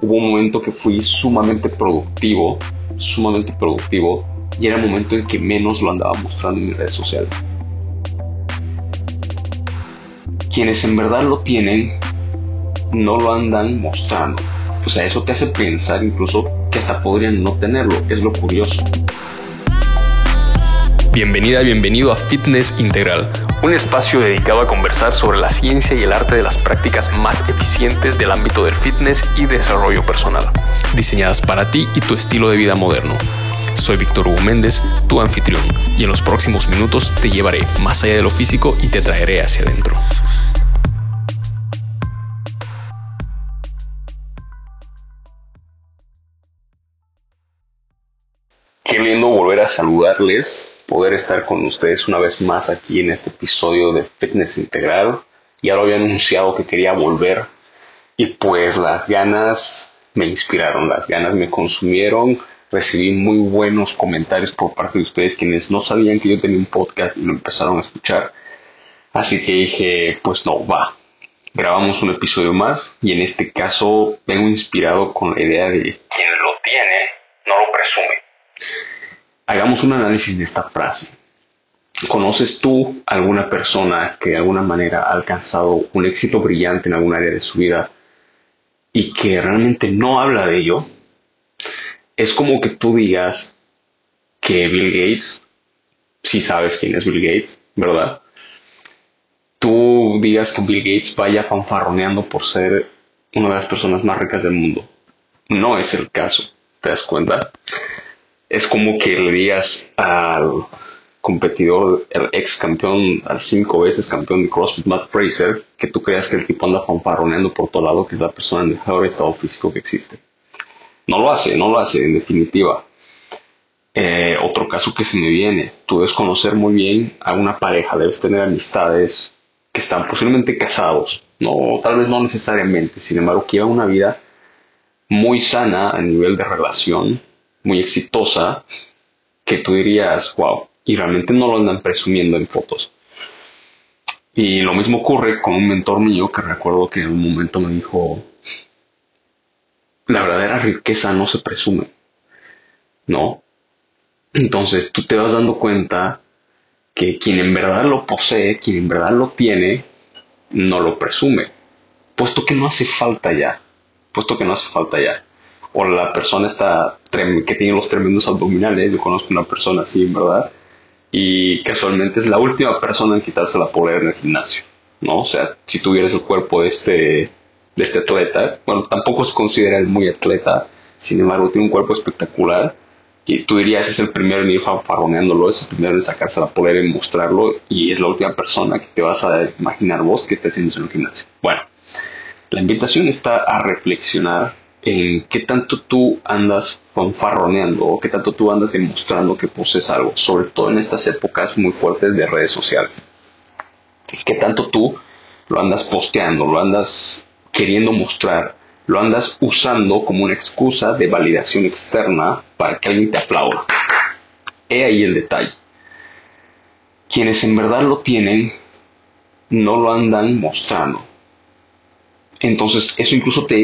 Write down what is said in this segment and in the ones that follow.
Hubo un momento que fui sumamente productivo, sumamente productivo, y era el momento en que menos lo andaba mostrando en mis redes sociales. Quienes en verdad lo tienen, no lo andan mostrando. O sea, eso te hace pensar incluso que hasta podrían no tenerlo. Es lo curioso. Bienvenida, bienvenido a Fitness Integral, un espacio dedicado a conversar sobre la ciencia y el arte de las prácticas más eficientes del ámbito del fitness y desarrollo personal, diseñadas para ti y tu estilo de vida moderno. Soy Víctor Hugo Méndez, tu anfitrión, y en los próximos minutos te llevaré más allá de lo físico y te traeré hacia adentro. Qué lindo volver a saludarles poder estar con ustedes una vez más aquí en este episodio de Fitness Integral. Ya lo había anunciado que quería volver y pues las ganas me inspiraron, las ganas me consumieron. Recibí muy buenos comentarios por parte de ustedes quienes no sabían que yo tenía un podcast y lo empezaron a escuchar. Así que dije, pues no, va. Grabamos un episodio más y en este caso vengo inspirado con la idea de lo tiene no lo presume. Hagamos un análisis de esta frase. ¿Conoces tú alguna persona que de alguna manera ha alcanzado un éxito brillante en alguna área de su vida y que realmente no habla de ello? Es como que tú digas que Bill Gates, si sabes quién es Bill Gates, ¿verdad? Tú digas que Bill Gates vaya fanfarroneando por ser una de las personas más ricas del mundo. No es el caso, ¿te das cuenta? Es como que le digas al competidor, el ex campeón, al cinco veces campeón de CrossFit, Matt Fraser, que tú creas que el tipo anda fanfarroneando por todo lado, que es la persona en el mejor estado físico que existe. No lo hace, no lo hace, en definitiva. Eh, otro caso que se me viene, tú debes conocer muy bien a una pareja, debes tener amistades que están posiblemente casados, no, tal vez no necesariamente, sin embargo, que llevan una vida muy sana a nivel de relación, muy exitosa que tú dirías, wow, y realmente no lo andan presumiendo en fotos. Y lo mismo ocurre con un mentor mío que recuerdo que en un momento me dijo, la verdadera riqueza no se presume, ¿no? Entonces tú te vas dando cuenta que quien en verdad lo posee, quien en verdad lo tiene, no lo presume, puesto que no hace falta ya, puesto que no hace falta ya o la persona está que tiene los tremendos abdominales. Yo conozco una persona así, ¿verdad? Y casualmente es la última persona en quitarse la polera en el gimnasio, ¿no? O sea, si tuvieras el cuerpo de este, de este atleta, bueno, tampoco se considera muy atleta, sin embargo, tiene un cuerpo espectacular. Y tú dirías, es el primero en ir fanfarroneándolo, es el primero en sacarse la polera y mostrarlo, y es la última persona que te vas a imaginar vos que está haciendo en el gimnasio. Bueno, la invitación está a reflexionar en qué tanto tú andas fanfarroneando o qué tanto tú andas demostrando que posees algo, sobre todo en estas épocas muy fuertes de redes sociales. Qué tanto tú lo andas posteando, lo andas queriendo mostrar, lo andas usando como una excusa de validación externa para que alguien te aplauda. He ahí el detalle. Quienes en verdad lo tienen, no lo andan mostrando. Entonces, eso incluso te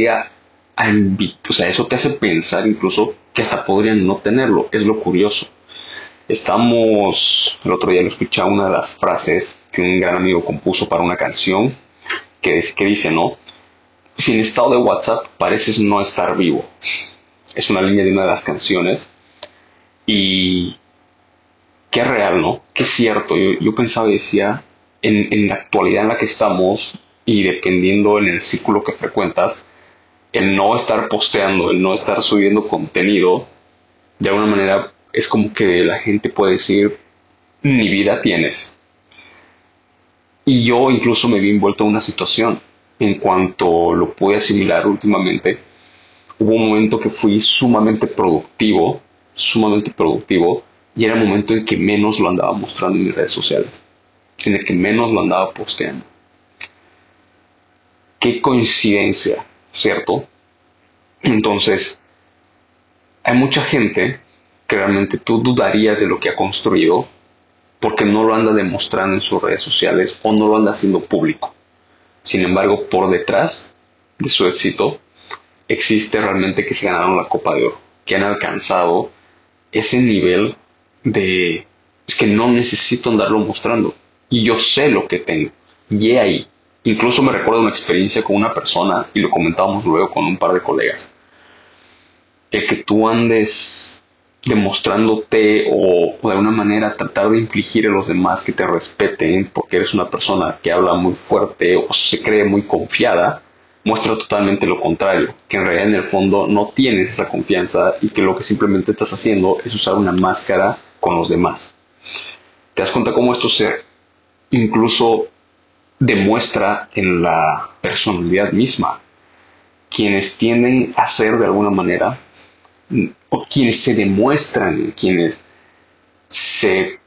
diga o sea, eso te hace pensar incluso que hasta podrían no tenerlo, es lo curioso. Estamos, el otro día lo escuchaba una de las frases que un gran amigo compuso para una canción que, que dice, ¿no? Sin estado de WhatsApp pareces no estar vivo. Es una línea de una de las canciones y qué real, ¿no? Qué cierto. Yo, yo pensaba y decía, en, en la actualidad en la que estamos y dependiendo en el círculo que frecuentas, el no estar posteando, el no estar subiendo contenido, de alguna manera es como que la gente puede decir, ni vida tienes. Y yo incluso me vi envuelto en una situación. En cuanto lo pude asimilar últimamente, hubo un momento que fui sumamente productivo, sumamente productivo, y era el momento en que menos lo andaba mostrando en mis redes sociales, en el que menos lo andaba posteando. Qué coincidencia ¿cierto? Entonces, hay mucha gente que realmente tú dudarías de lo que ha construido porque no lo anda demostrando en sus redes sociales o no lo anda haciendo público. Sin embargo, por detrás de su éxito existe realmente que se ganaron la Copa de Oro, que han alcanzado ese nivel de es que no necesito andarlo mostrando y yo sé lo que tengo y he ahí. Incluso me recuerdo una experiencia con una persona y lo comentábamos luego con un par de colegas. El que tú andes demostrándote o, de alguna manera tratar de infligir a los demás que te respeten porque eres una persona que habla muy fuerte o se cree muy confiada, muestra totalmente lo contrario, que en realidad en el fondo no tienes esa confianza y que lo que simplemente estás haciendo es usar una máscara con los demás. ¿Te das cuenta cómo esto se incluso demuestra en la personalidad misma? Quienes tienden a ser de alguna manera o quienes se demuestran, quienes se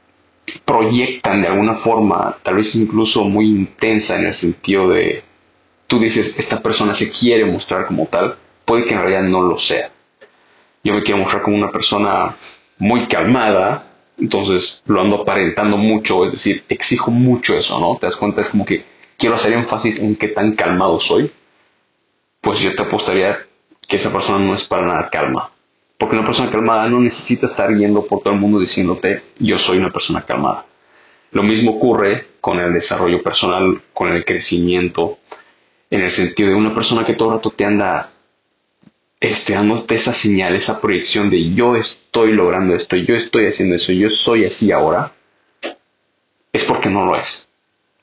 proyectan de alguna forma, tal vez incluso muy intensa en el sentido de, tú dices, esta persona se quiere mostrar como tal, puede que en realidad no lo sea. Yo me quiero mostrar como una persona muy calmada, entonces lo ando aparentando mucho, es decir, exijo mucho eso, ¿no? Te das cuenta, es como que quiero hacer énfasis en qué tan calmado soy, pues yo te apostaría que esa persona no es para nada calma. Porque una persona calmada no necesita estar yendo por todo el mundo diciéndote yo soy una persona calmada. Lo mismo ocurre con el desarrollo personal, con el crecimiento, en el sentido de una persona que todo el rato te anda este, dándote esa señal, esa proyección de yo estoy logrando esto, yo estoy haciendo eso, yo soy así ahora, es porque no lo es.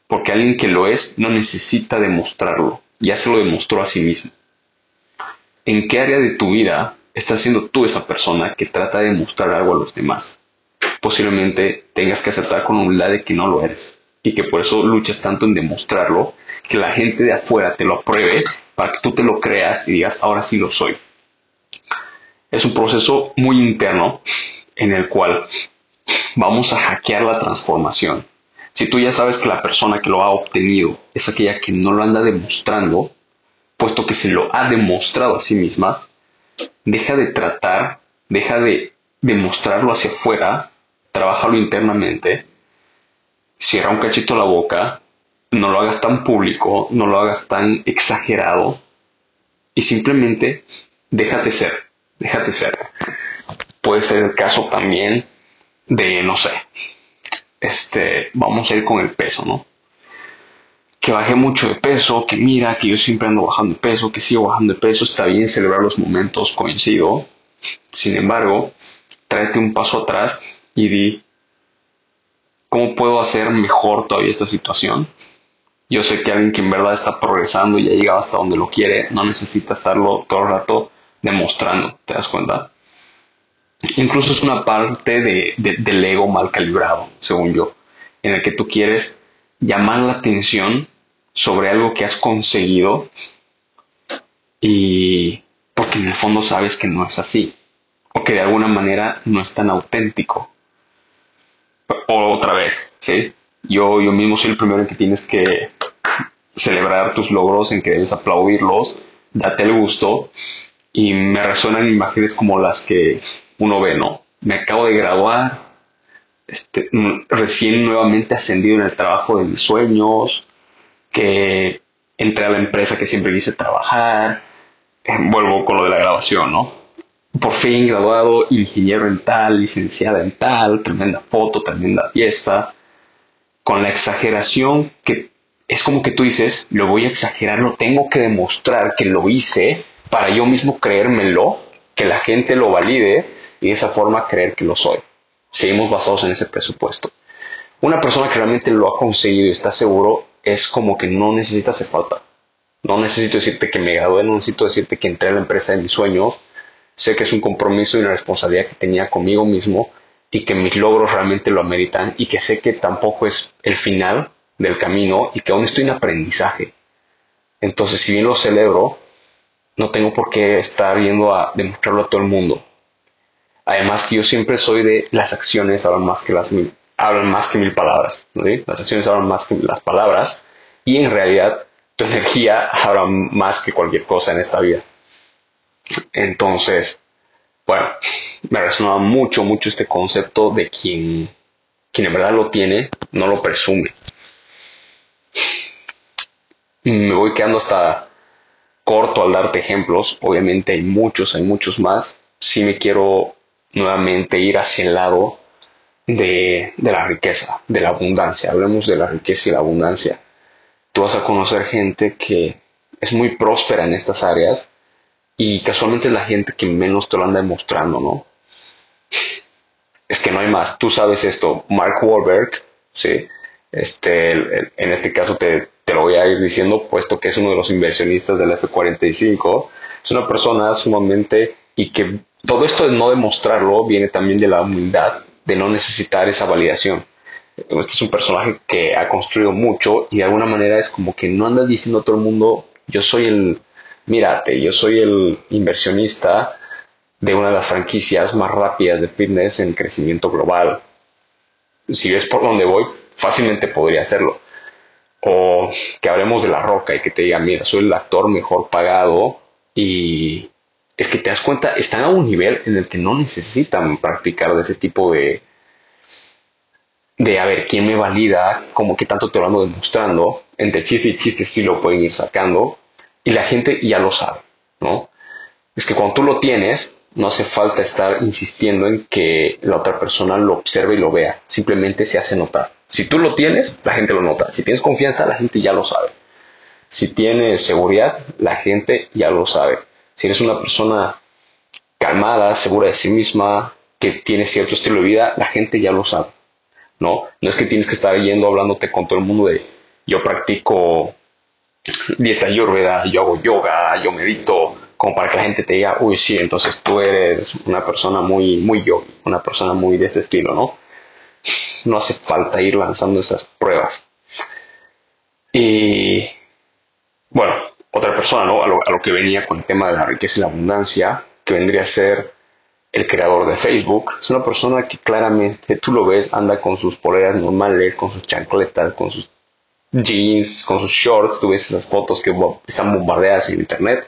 Porque alguien que lo es no necesita demostrarlo, ya se lo demostró a sí mismo. ¿En qué área de tu vida estás siendo tú esa persona que trata de mostrar algo a los demás. Posiblemente tengas que aceptar con humildad de que no lo eres y que por eso luchas tanto en demostrarlo, que la gente de afuera te lo apruebe para que tú te lo creas y digas, ahora sí lo soy. Es un proceso muy interno en el cual vamos a hackear la transformación. Si tú ya sabes que la persona que lo ha obtenido es aquella que no lo anda demostrando, puesto que se lo ha demostrado a sí misma, deja de tratar, deja de demostrarlo hacia afuera, trabajalo internamente, cierra un cachito la boca, no lo hagas tan público, no lo hagas tan exagerado y simplemente déjate ser, déjate ser. Puede ser el caso también de, no sé, este, vamos a ir con el peso, ¿no? que bajé mucho de peso, que mira, que yo siempre ando bajando de peso, que sigo bajando de peso, está bien celebrar los momentos, coincido. Sin embargo, tráete un paso atrás y di, ¿cómo puedo hacer mejor todavía esta situación? Yo sé que alguien que en verdad está progresando y ha llegado hasta donde lo quiere, no necesita estarlo todo el rato demostrando, ¿te das cuenta? Incluso es una parte de, del ego mal calibrado, según yo, en el que tú quieres llamar la atención sobre algo que has conseguido y porque en el fondo sabes que no es así o que de alguna manera no es tan auténtico. O otra vez, ¿sí? Yo, yo mismo soy el primero en que tienes que celebrar tus logros, en que debes aplaudirlos, date el gusto y me resuenan imágenes como las que uno ve, ¿no? Me acabo de graduar, este, recién nuevamente ascendido en el trabajo de mis sueños, que entré a la empresa que siempre quise trabajar, eh, vuelvo con lo de la grabación, ¿no? Por fin graduado, ingeniero en tal, licenciada en tal, tremenda foto, tremenda fiesta, con la exageración que es como que tú dices, lo voy a exagerar, lo tengo que demostrar que lo hice para yo mismo creérmelo, que la gente lo valide y de esa forma creer que lo soy seguimos basados en ese presupuesto. Una persona que realmente lo ha conseguido y está seguro es como que no necesita hacer falta. No necesito decirte que me gradué, no necesito decirte que entré a la empresa de mis sueños. Sé que es un compromiso y una responsabilidad que tenía conmigo mismo y que mis logros realmente lo ameritan y que sé que tampoco es el final del camino y que aún estoy en aprendizaje. Entonces, si bien lo celebro, no tengo por qué estar yendo a demostrarlo a todo el mundo. Además que yo siempre soy de las acciones hablan más que las mil, hablan más que mil palabras. Las acciones hablan más que las palabras y en realidad tu energía habla más que cualquier cosa en esta vida. Entonces, bueno, me resonaba mucho, mucho este concepto de quien quien en verdad lo tiene no lo presume. Me voy quedando hasta corto al darte ejemplos, obviamente hay muchos, hay muchos más. Si me quiero nuevamente ir hacia el lado de, de la riqueza, de la abundancia. Hablemos de la riqueza y la abundancia. Tú vas a conocer gente que es muy próspera en estas áreas y casualmente es la gente que menos te lo anda demostrando, ¿no? Es que no hay más. Tú sabes esto. Mark Wahlberg, ¿sí? Este, en este caso te, te lo voy a ir diciendo, puesto que es uno de los inversionistas del F45. Es una persona sumamente y que todo esto de no demostrarlo viene también de la humildad de no necesitar esa validación. Este es un personaje que ha construido mucho y de alguna manera es como que no anda diciendo a todo el mundo, yo soy el, mírate, yo soy el inversionista de una de las franquicias más rápidas de fitness en crecimiento global. Si ves por dónde voy, fácilmente podría hacerlo. O que hablemos de La Roca y que te diga, mira, soy el actor mejor pagado y es que te das cuenta, están a un nivel en el que no necesitan practicar de ese tipo de, de a ver quién me valida, como que tanto te lo ando demostrando, entre chiste y chiste sí lo pueden ir sacando, y la gente ya lo sabe, ¿no? Es que cuando tú lo tienes, no hace falta estar insistiendo en que la otra persona lo observe y lo vea, simplemente se hace notar. Si tú lo tienes, la gente lo nota. Si tienes confianza, la gente ya lo sabe. Si tienes seguridad, la gente ya lo sabe si eres una persona calmada, segura de sí misma, que tiene cierto estilo de vida, la gente ya lo sabe. ¿no? No es que tienes que estar yendo hablándote con todo el mundo de yo practico dieta ayurveda, yo hago yoga, yo medito, como para que la gente te diga, uy, sí, entonces tú eres una persona muy, muy yogi, una persona muy de este estilo, ¿no? No hace falta ir lanzando esas pruebas. Y bueno, otra persona, ¿no? A lo, que venía con el tema de la riqueza y la abundancia, que vendría a ser el creador de Facebook. Es una persona que claramente tú lo ves, anda con sus poleras normales, con sus chancletas, con sus jeans, con sus shorts. Tú ves esas fotos que están bombardeadas en internet.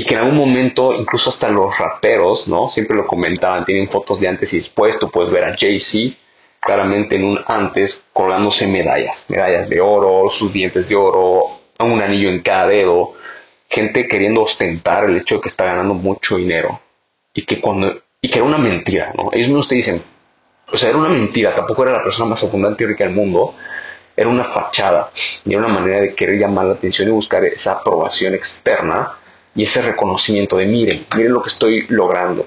Y que en algún momento, incluso hasta los raperos, ¿no? Siempre lo comentaban, tienen fotos de antes y después. Tú puedes ver a Jay-Z claramente en un antes colgándose medallas, medallas de oro, sus dientes de oro, un anillo en cada dedo, gente queriendo ostentar el hecho de que está ganando mucho dinero y que cuando y que era una mentira, ¿no? Ellos mismos te dicen, o sea, era una mentira, tampoco era la persona más abundante y rica del mundo, era una fachada y era una manera de querer llamar la atención y buscar esa aprobación externa y ese reconocimiento de miren, miren lo que estoy logrando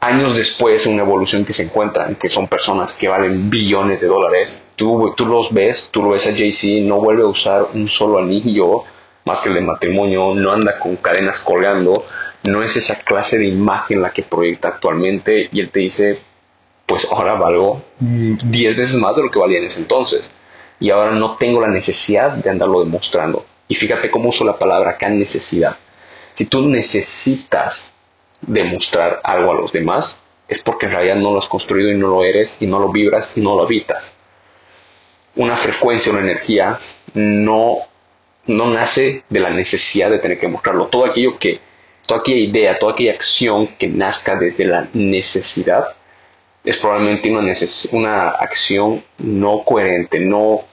años después, una evolución que se encuentran, que son personas que valen billones de dólares, tú, tú los ves, tú lo ves a Jay-Z, no vuelve a usar un solo anillo más que el de matrimonio, no anda con cadenas colgando, no es esa clase de imagen la que proyecta actualmente y él te dice, pues ahora valgo 10 veces más de lo que valía en ese entonces y ahora no tengo la necesidad de andarlo demostrando. Y fíjate cómo uso la palabra acá necesidad. Si tú necesitas demostrar algo a los demás, es porque en realidad no lo has construido y no lo eres y no lo vibras y no lo habitas. Una frecuencia, una energía no, no nace de la necesidad de tener que mostrarlo. Todo aquello que, toda aquella idea, toda aquella acción que nazca desde la necesidad es probablemente una, una acción no coherente, no,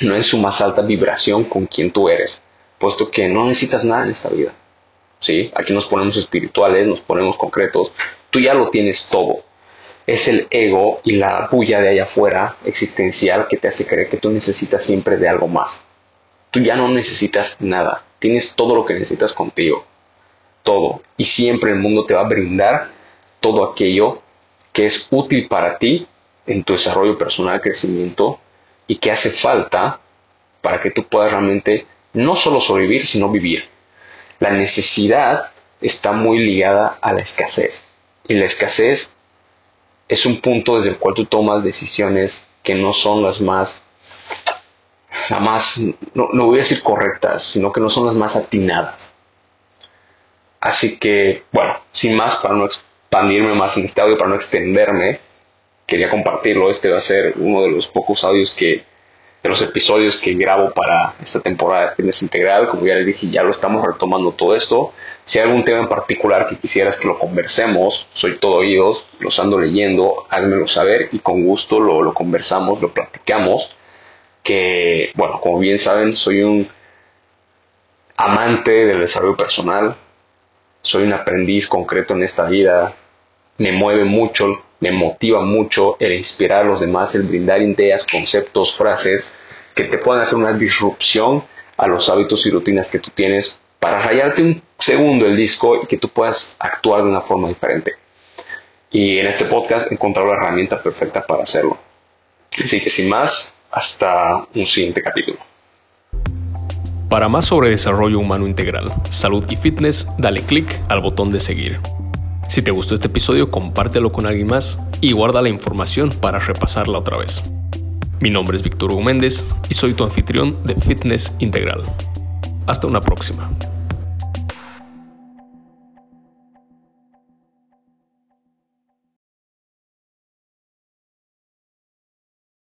no en su más alta vibración con quien tú eres, puesto que no necesitas nada en esta vida. ¿sí? Aquí nos ponemos espirituales, nos ponemos concretos. Tú ya lo tienes todo. Es el ego y la bulla de allá afuera existencial que te hace creer que tú necesitas siempre de algo más. Tú ya no necesitas nada. Tienes todo lo que necesitas contigo. Todo. Y siempre el mundo te va a brindar todo aquello que es útil para ti en tu desarrollo personal, crecimiento y que hace falta para que tú puedas realmente no solo sobrevivir, sino vivir. La necesidad está muy ligada a la escasez. Y la escasez es un punto desde el cual tú tomas decisiones que no son las más, la más, no, voy a decir correctas, sino que no son las más atinadas. Así que, bueno, sin más, para no expandirme más en este audio, para no extenderme, quería compartirlo. Este va a ser uno de los pocos audios que de los episodios que grabo para esta temporada de Fitness Integral. Como ya les dije, ya lo estamos retomando todo esto. Si hay algún tema en particular que quisieras que lo conversemos, soy todo oídos, los ando leyendo, házmelo saber y con gusto lo, lo conversamos, lo platicamos. Que, bueno, como bien saben, soy un amante del desarrollo personal, soy un aprendiz concreto en esta vida, me mueve mucho me motiva mucho el inspirar a los demás, el brindar ideas, conceptos, frases que te puedan hacer una disrupción a los hábitos y rutinas que tú tienes para rayarte un segundo el disco y que tú puedas actuar de una forma diferente. Y en este podcast he encontrado la herramienta perfecta para hacerlo. Así que sin más, hasta un siguiente capítulo. Para más sobre desarrollo humano integral, salud y fitness, dale click al botón de seguir. Si te gustó este episodio, compártelo con alguien más y guarda la información para repasarla otra vez. Mi nombre es Víctor Hugo Méndez y soy tu anfitrión de Fitness Integral. Hasta una próxima.